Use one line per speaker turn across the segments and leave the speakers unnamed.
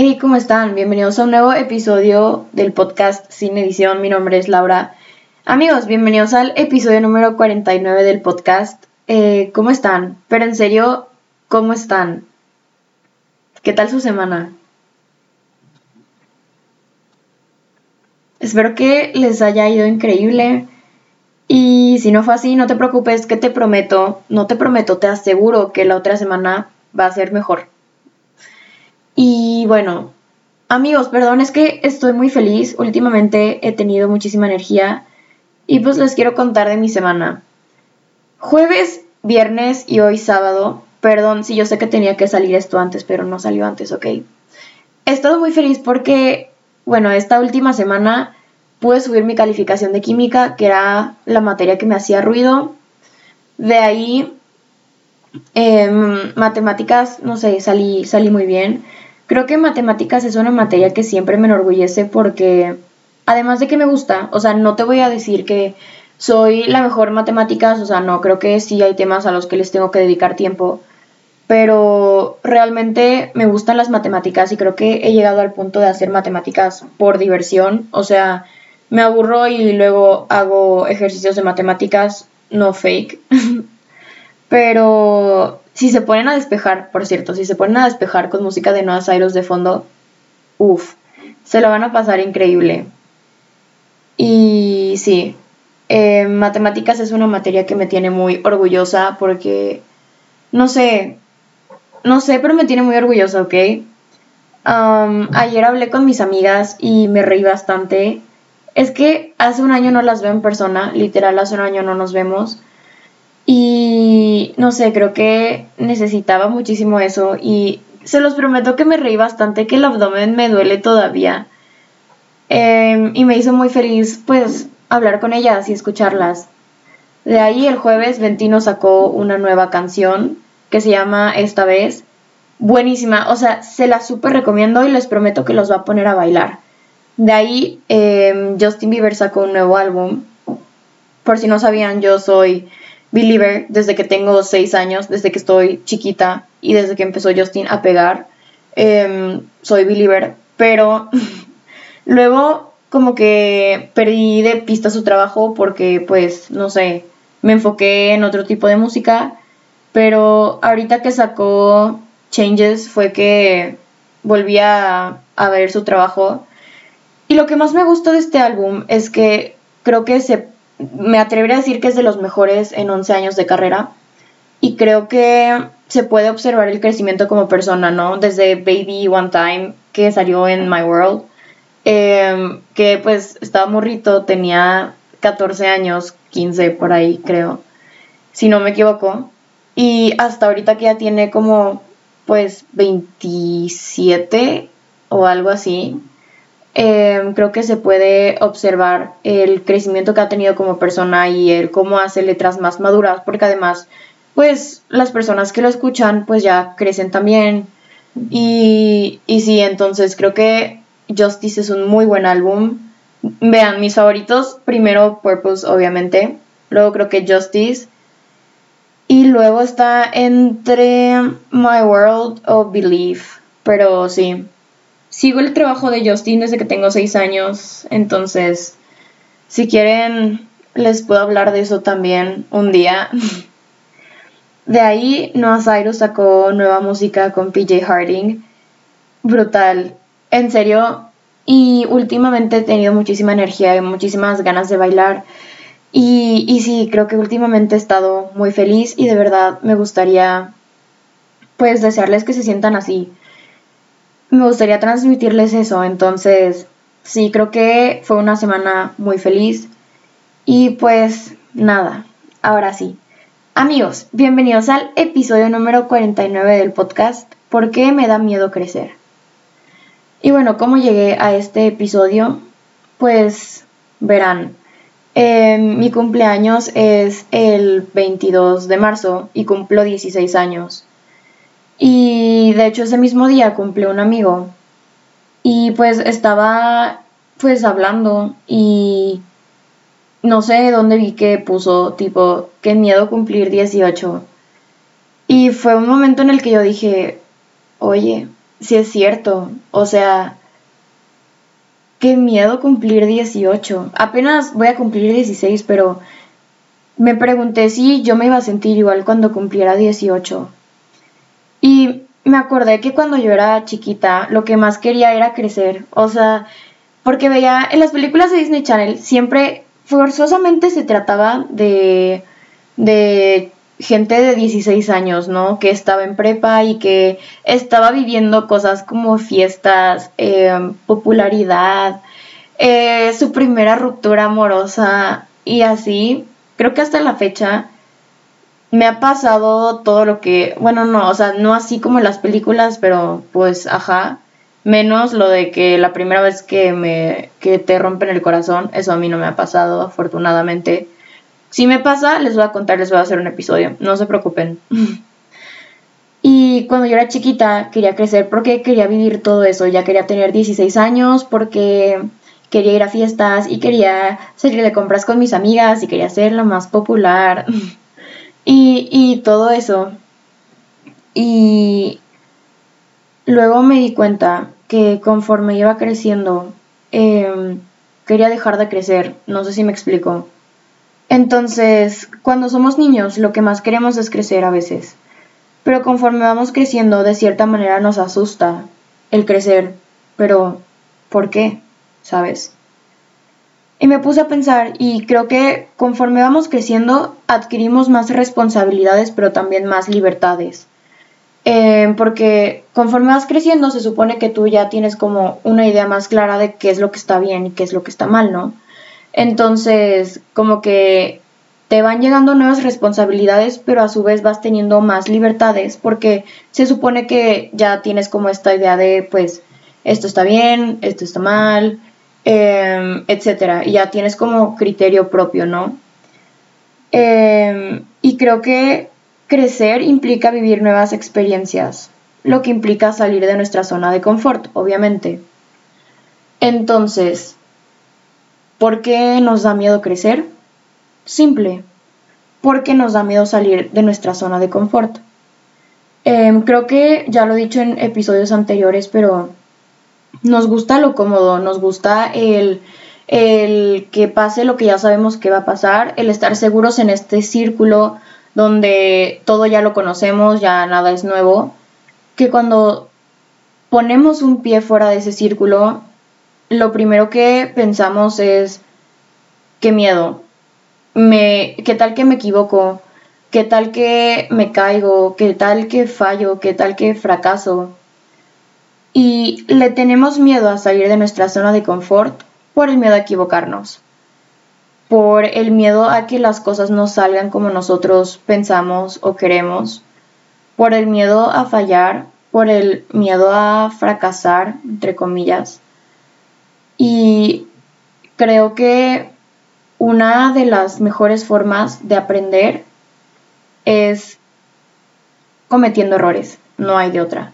Hey, ¿cómo están? Bienvenidos a un nuevo episodio del podcast Sin Edición. Mi nombre es Laura. Amigos, bienvenidos al episodio número 49 del podcast. Eh, ¿Cómo están? Pero en serio, ¿cómo están? ¿Qué tal su semana? Espero que les haya ido increíble. Y si no fue así, no te preocupes, que te prometo, no te prometo, te aseguro que la otra semana va a ser mejor. Y bueno, amigos, perdón, es que estoy muy feliz. Últimamente he tenido muchísima energía y pues les quiero contar de mi semana. Jueves, viernes y hoy sábado. Perdón si yo sé que tenía que salir esto antes, pero no salió antes, ok. He estado muy feliz porque, bueno, esta última semana pude subir mi calificación de química, que era la materia que me hacía ruido. De ahí, em, matemáticas, no sé, salí, salí muy bien. Creo que matemáticas es una materia que siempre me enorgullece porque, además de que me gusta, o sea, no te voy a decir que soy la mejor en matemáticas, o sea, no, creo que sí hay temas a los que les tengo que dedicar tiempo, pero realmente me gustan las matemáticas y creo que he llegado al punto de hacer matemáticas por diversión, o sea, me aburro y luego hago ejercicios de matemáticas no fake. Pero si se ponen a despejar, por cierto, si se ponen a despejar con música de Noah Cyrus de fondo, uff, se lo van a pasar increíble. Y sí, eh, matemáticas es una materia que me tiene muy orgullosa porque, no sé, no sé, pero me tiene muy orgullosa, ¿ok? ayer hablé con mis amigas y me reí bastante es que hace un año no las veo en persona, literal, hace un año no nos vemos. Y no sé, creo que necesitaba muchísimo eso y se los prometo que me reí bastante, que el abdomen me duele todavía. Em, y me hizo muy feliz pues hablar con ellas y escucharlas. De ahí el jueves Ventino sacó una nueva canción que se llama Esta vez. Buenísima, o sea, se la súper recomiendo y les prometo que los va a poner a bailar. De ahí em, Justin Bieber sacó un nuevo álbum. Por si no sabían, yo soy Believer desde que tengo 6 años, desde que estoy chiquita y desde que empezó Justin a pegar. Em, soy Believer, pero luego como que perdí de pista su trabajo porque pues no sé, me enfoqué en otro tipo de música, pero ahorita que sacó Changes fue que volví a, a ver su trabajo y lo que más me gustó de este álbum es que creo que se, me atrevería a decir que es de los mejores en 11 años de carrera. Y creo que se puede observar el crecimiento como persona, ¿no? Desde Baby One Time, que salió en My World, em, que pues estaba morrito, tenía 14 años, 15 por ahí, creo, si no me equivoco. Y hasta ahorita que ya tiene como, pues, 27 o algo así, Em, creo que se puede observar el crecimiento que ha tenido como persona y el cómo hace letras más maduras, porque además, pues las personas que lo escuchan, pues ya crecen también. Y, y sí, entonces creo que Justice es un muy buen álbum. Vean, mis favoritos, primero Purpose, obviamente, luego creo que Justice, y luego está entre My World o Belief, pero sí, sigo el trabajo de Justin desde que tengo seis años, entonces si quieren les puedo hablar de eso también un día. De ahí Noah Cyrus sacó nueva música con PJ Harding. Brutal. En serio. Y últimamente he tenido muchísima energía y muchísimas ganas de bailar. Y, y sí, creo que últimamente he estado muy feliz y de verdad me gustaría pues desearles que se sientan así me gustaría transmitirles eso. Entonces, sí, creo que fue una semana muy feliz. Y pues nada, ahora sí. Amigos, bienvenidos al episodio número 49 del podcast ¿Por qué me da miedo crecer? Y bueno, ¿cómo llegué a este episodio? Pues verán, em, mi cumpleaños es el 22 de marzo y cumplo 16 años. Y de hecho ese mismo día cumplió un amigo. Y pues estaba pues hablando y no sé dónde vi que puso tipo, qué miedo cumplir 18. Y fue un momento en el que yo dije, oye, sí es cierto. O sea, qué miedo cumplir 18. Apenas voy a cumplir 16, pero me pregunté si yo me iba a sentir igual cuando cumpliera 18. Y me acordé que cuando yo era chiquita, lo que más quería era crecer. O sea, porque veía en las películas de Disney Channel siempre forzosamente se trataba de, de gente de 16 años, ¿no? Que estaba en prepa y que estaba viviendo cosas como fiestas, em, popularidad, eh, su primera ruptura amorosa y así. Creo que hasta la fecha me ha pasado todo lo que, bueno, no, o sea, no así como en las películas, pero pues, ajá, menos lo de que la primera vez que me que te rompen el corazón, eso a mí no me ha pasado afortunadamente. Si me pasa, les voy a contar, les voy a hacer un episodio, no se preocupen. y cuando yo era chiquita quería crecer porque quería vivir todo eso, ya quería tener 16 años porque quería ir a fiestas y quería salir de compras con mis amigas y quería ser la más popular y, todo eso. Y luego me di cuenta que conforme iba creciendo, em, quería dejar de crecer, no sé si me explico. Entonces, cuando somos niños, lo que más queremos es crecer a veces. Pero conforme vamos creciendo, de cierta manera nos asusta el crecer. Pero, ¿por qué? ¿Sabes? Y me puse a pensar y creo que conforme vamos creciendo adquirimos más responsabilidades pero también más libertades. Eh, porque conforme vas creciendo se supone que tú ya tienes como una idea más clara de qué es lo que está bien y qué es lo que está mal, ¿no? Entonces, como que te van llegando nuevas responsabilidades, pero a su vez vas teniendo más libertades, porque se supone que ya tienes como esta idea de, pues, esto está bien, esto está mal, eh, etcétera, y ya tienes como criterio propio, ¿no? Em, y creo que Crecer implica vivir nuevas experiencias, lo que implica salir de nuestra zona de confort, obviamente. Entonces, ¿por qué nos da miedo crecer? Simple, porque nos da miedo salir de nuestra zona de confort. Em, creo que ya lo he dicho en episodios anteriores, pero nos gusta lo cómodo, nos gusta el, el que pase lo que ya sabemos que va a pasar, el estar seguros en este círculo donde todo ya lo conocemos, ya nada es nuevo, que cuando ponemos un pie fuera de ese círculo, lo primero que pensamos es, qué miedo, me, qué tal que me equivoco, qué tal que me caigo, qué tal que fallo, qué tal que fracaso. Y le tenemos miedo a salir de nuestra zona de confort por el miedo a equivocarnos por el miedo a que las cosas no salgan como nosotros pensamos o queremos, por el miedo a fallar, por el miedo a fracasar, entre comillas. Y creo que una de las mejores formas de aprender es cometiendo errores, no hay de otra.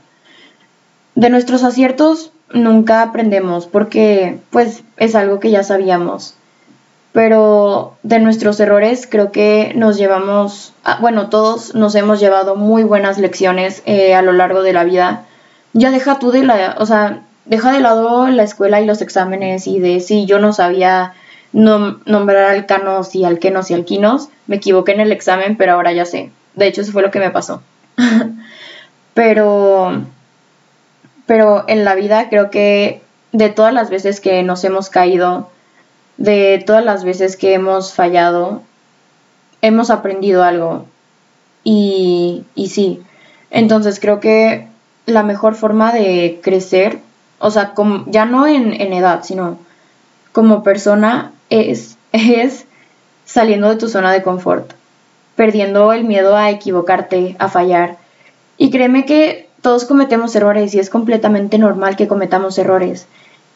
De nuestros aciertos nunca aprendemos porque pues es algo que ya sabíamos pero de nuestros errores creo que nos llevamos, bueno, todos nos hemos llevado muy buenas lecciones eh, a lo largo de la vida. Ya deja tú de la, o sea, deja de lado la escuela y los exámenes y de si yo no sabía nombrar alcanos y alquenos y alquinos, me equivoqué en el examen, pero ahora ya sé. De hecho, eso fue lo que me pasó. pero, pero en la vida creo que de todas las veces que nos hemos caído, de todas las veces que hemos fallado, hemos aprendido algo. Y, y sí, entonces creo que la mejor forma de crecer, o sea, como, ya no en, en edad, sino como persona, es, es saliendo de tu zona de confort, perdiendo el miedo a equivocarte, a fallar. Y créeme que todos cometemos errores y es completamente normal que cometamos errores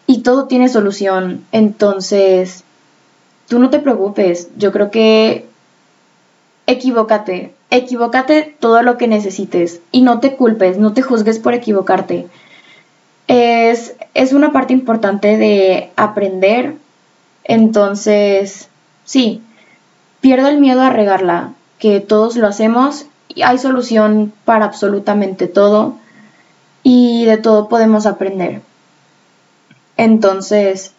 y todo tiene solución. Entonces, tú no te preocupes. Yo creo que equivócate, equivócate todo lo que necesites y no te culpes, no te juzgues por equivocarte. Es, es una parte importante de aprender. Entonces, sí, pierda el miedo a regarla, que todos lo hacemos hay solución para absolutamente todo y de todo podemos aprender. Entonces,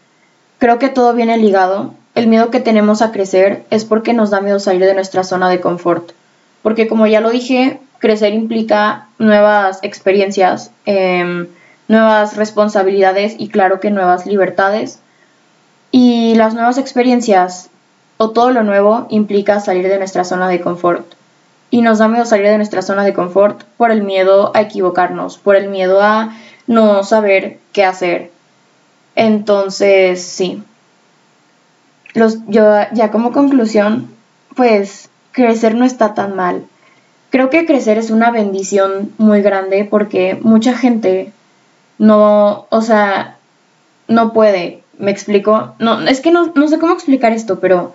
creo que todo viene ligado. El miedo que tenemos a crecer es porque nos da miedo salir de nuestra zona de confort. Porque como ya lo dije, crecer implica nuevas experiencias, em, nuevas responsabilidades y claro que nuevas libertades. Y las nuevas experiencias o todo lo nuevo implica salir de nuestra zona de confort. Y nos da miedo salir de nuestra zona de confort por el miedo a equivocarnos, por el miedo a no saber qué hacer. Entonces, sí. Los, yo ya como conclusión, pues crecer no está tan mal. Creo que crecer es una bendición muy grande porque mucha gente no, o sea, no puede, me explico. No, es que no, no sé cómo explicar esto, pero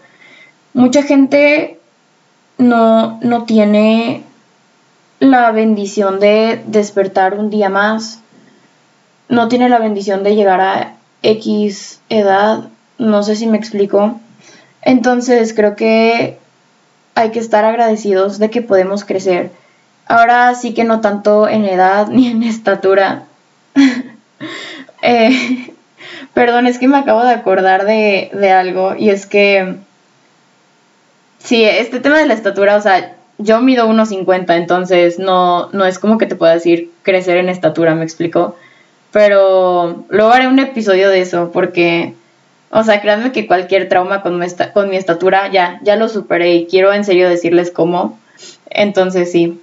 mucha gente no, no tiene la bendición de despertar un día más, no tiene la bendición de llegar a X edad, no sé si me explico. Entonces creo que hay que estar agradecidos de que podemos crecer. Ahora sí que no tanto en edad ni en estatura. Eh, perdón, es que me acabo de acordar de, de algo y es que Sí, este tema de la estatura, o sea, yo mido 1,50, entonces no, no es como que te pueda decir crecer en estatura, me explico. Pero luego haré un episodio de eso, porque, o sea, créanme que cualquier trauma con mi, estatura ya, ya lo superé y quiero en serio decirles cómo. Entonces sí.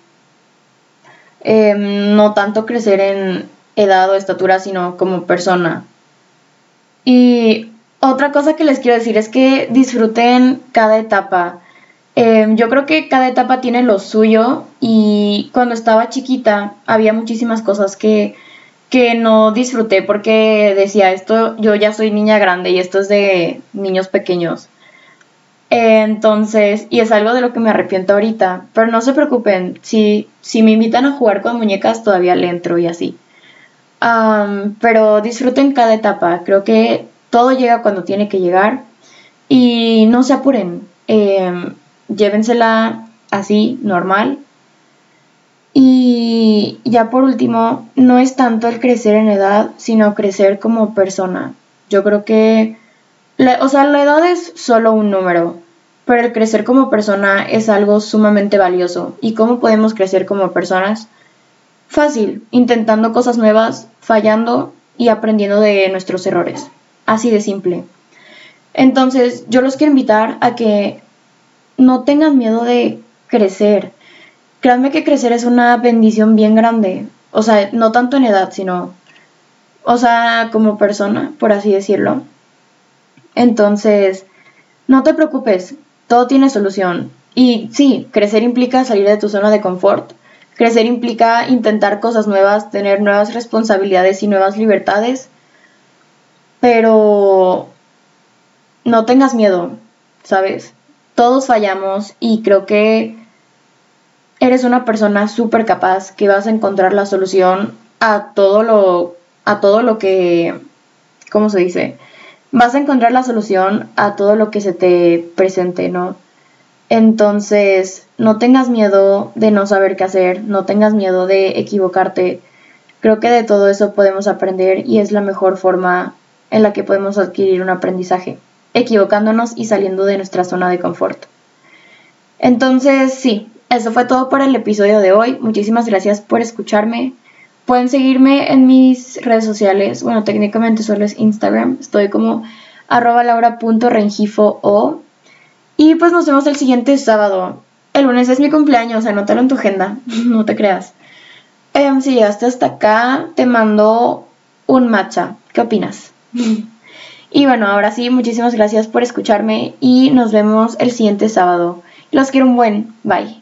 Em, no tanto crecer en edad o estatura, sino como persona. Y otra cosa que les quiero decir es que disfruten cada etapa. Em, yo creo que cada etapa tiene lo suyo y cuando estaba chiquita había muchísimas cosas que, que no disfruté porque decía, esto yo ya soy niña grande y esto es de niños pequeños. Entonces, y es algo de lo que me arrepiento ahorita, pero no se preocupen, si, si me invitan a jugar con muñecas todavía le entro y así. pero disfruten cada etapa, creo que todo llega cuando tiene que llegar y no se apuren. Em, llévensela así, normal. Y ya por último, no es tanto el crecer en edad, sino crecer como persona. Yo creo que, o sea, la edad es solo un número, pero el crecer como persona es algo sumamente valioso. ¿Y cómo podemos crecer como personas? Fácil, intentando cosas nuevas, fallando y aprendiendo de nuestros errores. Así de simple. Entonces, yo los quiero invitar a que no tengan miedo de crecer. Créanme que crecer es una bendición bien grande. O sea, no tanto en edad, sino, o sea, como persona, por así decirlo. Entonces, no te preocupes, todo tiene solución. Y sí, crecer implica salir de tu zona de confort. Crecer implica intentar cosas nuevas, tener nuevas responsabilidades y nuevas libertades. Pero no tengas miedo, ¿sabes? Todos fallamos y creo que eres una persona súper capaz que vas a encontrar la solución a todo lo a todo lo que ¿cómo se dice? Vas a encontrar la solución a todo lo que se te presente, ¿no? Entonces, no tengas miedo de no saber qué hacer, no tengas miedo de equivocarte. Creo que de todo eso podemos aprender y es la mejor forma en la que podemos adquirir un aprendizaje equivocándonos y saliendo de nuestra zona de confort. Entonces, sí, eso fue todo por el episodio de hoy. Muchísimas gracias por escucharme. Pueden seguirme en mis redes sociales. Bueno, técnicamente solo es Instagram. Estoy como arroba o. Y pues nos vemos el siguiente sábado. El lunes es mi cumpleaños, anótalo en tu agenda, no te creas. Em, si llegaste hasta acá, te mando un matcha. ¿Qué opinas? Y bueno, ahora sí, muchísimas gracias por escucharme y nos vemos el siguiente sábado. Los quiero un buen. Bye.